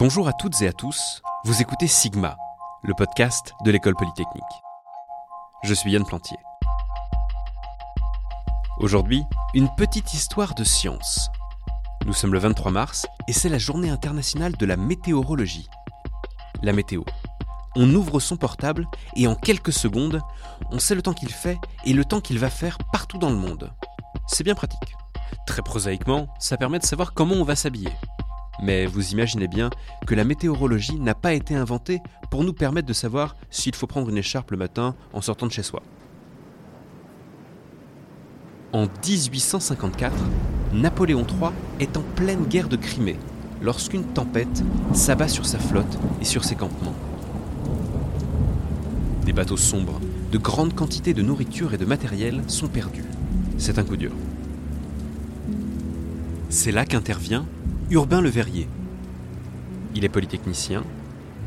Bonjour à toutes et à tous, vous écoutez Sigma, le podcast de l'école polytechnique. Je suis Yann Plantier. Aujourd'hui, une petite histoire de science. Nous sommes le 23 mars et c'est la journée internationale de la météorologie. La météo. On ouvre son portable et en quelques secondes, on sait le temps qu'il fait et le temps qu'il va faire partout dans le monde. C'est bien pratique. Très prosaïquement, ça permet de savoir comment on va s'habiller. Mais vous imaginez bien que la météorologie n'a pas été inventée pour nous permettre de savoir s'il faut prendre une écharpe le matin en sortant de chez soi. En 1854, Napoléon III est en pleine guerre de Crimée lorsqu'une tempête s'abat sur sa flotte et sur ses campements. Des bateaux sombres, de grandes quantités de nourriture et de matériel sont perdus. C'est un coup dur. C'est là qu'intervient Urbain Le Verrier. Il est polytechnicien,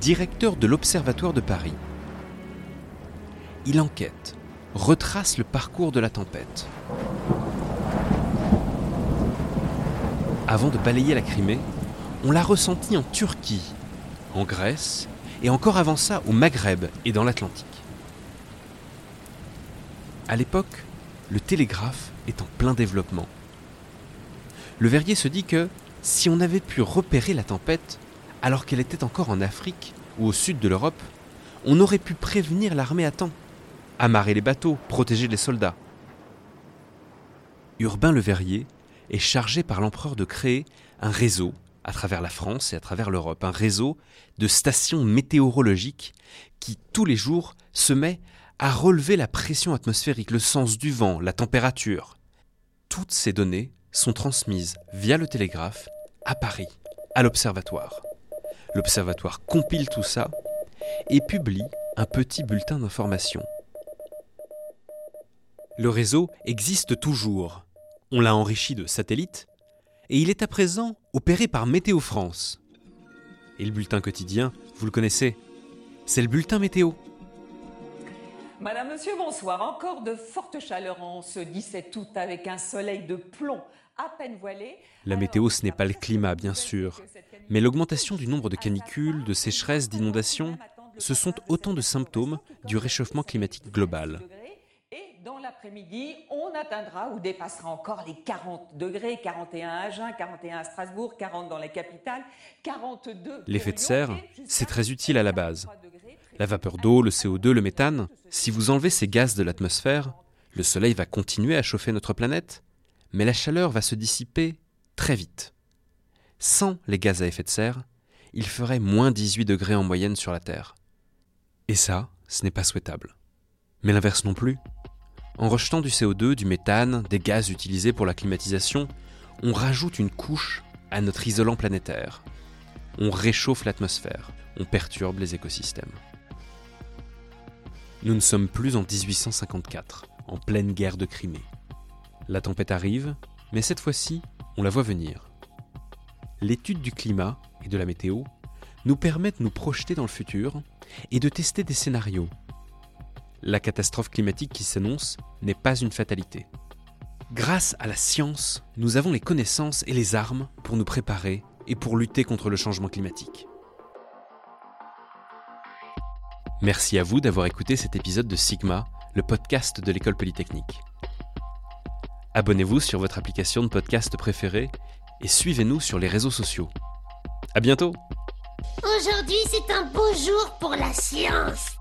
directeur de l'Observatoire de Paris. Il enquête, retrace le parcours de la tempête. Avant de balayer la Crimée, on l'a ressenti en Turquie, en Grèce et encore avant ça au Maghreb et dans l'Atlantique. À l'époque, le télégraphe est en plein développement. Le Verrier se dit que si on avait pu repérer la tempête alors qu'elle était encore en Afrique ou au sud de l'Europe, on aurait pu prévenir l'armée à temps, amarrer les bateaux, protéger les soldats. Urbain Le Verrier est chargé par l'empereur de créer un réseau à travers la France et à travers l'Europe, un réseau de stations météorologiques qui tous les jours se met à relever la pression atmosphérique, le sens du vent, la température. Toutes ces données sont transmises via le télégraphe à Paris, à l'Observatoire. L'Observatoire compile tout ça et publie un petit bulletin d'information. Le réseau existe toujours. On l'a enrichi de satellites et il est à présent opéré par Météo France. Et le bulletin quotidien, vous le connaissez, c'est le bulletin météo. Madame, Monsieur, bonsoir. Encore de fortes chaleurs en ce 17 août avec un soleil de plomb à peine voilé. La météo, ce n'est pas le climat, bien sûr, mais l'augmentation du nombre de canicules, de sécheresses, d'inondations, ce sont autant de symptômes du réchauffement climatique global. Et dans l'après-midi, on atteindra ou dépassera encore les 40 degrés, 41 à Agen, 41 à Strasbourg, 40 dans la capitale, 42. L'effet de serre, c'est très utile à la base. La vapeur d'eau, le CO2, le méthane, si vous enlevez ces gaz de l'atmosphère, le Soleil va continuer à chauffer notre planète, mais la chaleur va se dissiper très vite. Sans les gaz à effet de serre, il ferait moins 18 degrés en moyenne sur la Terre. Et ça, ce n'est pas souhaitable. Mais l'inverse non plus. En rejetant du CO2, du méthane, des gaz utilisés pour la climatisation, on rajoute une couche à notre isolant planétaire. On réchauffe l'atmosphère, on perturbe les écosystèmes. Nous ne sommes plus en 1854, en pleine guerre de Crimée. La tempête arrive, mais cette fois-ci, on la voit venir. L'étude du climat et de la météo nous permet de nous projeter dans le futur et de tester des scénarios. La catastrophe climatique qui s'annonce n'est pas une fatalité. Grâce à la science, nous avons les connaissances et les armes pour nous préparer et pour lutter contre le changement climatique. Merci à vous d'avoir écouté cet épisode de Sigma, le podcast de l'école polytechnique. Abonnez-vous sur votre application de podcast préférée et suivez-nous sur les réseaux sociaux. À bientôt Aujourd'hui, c'est un beau jour pour la science.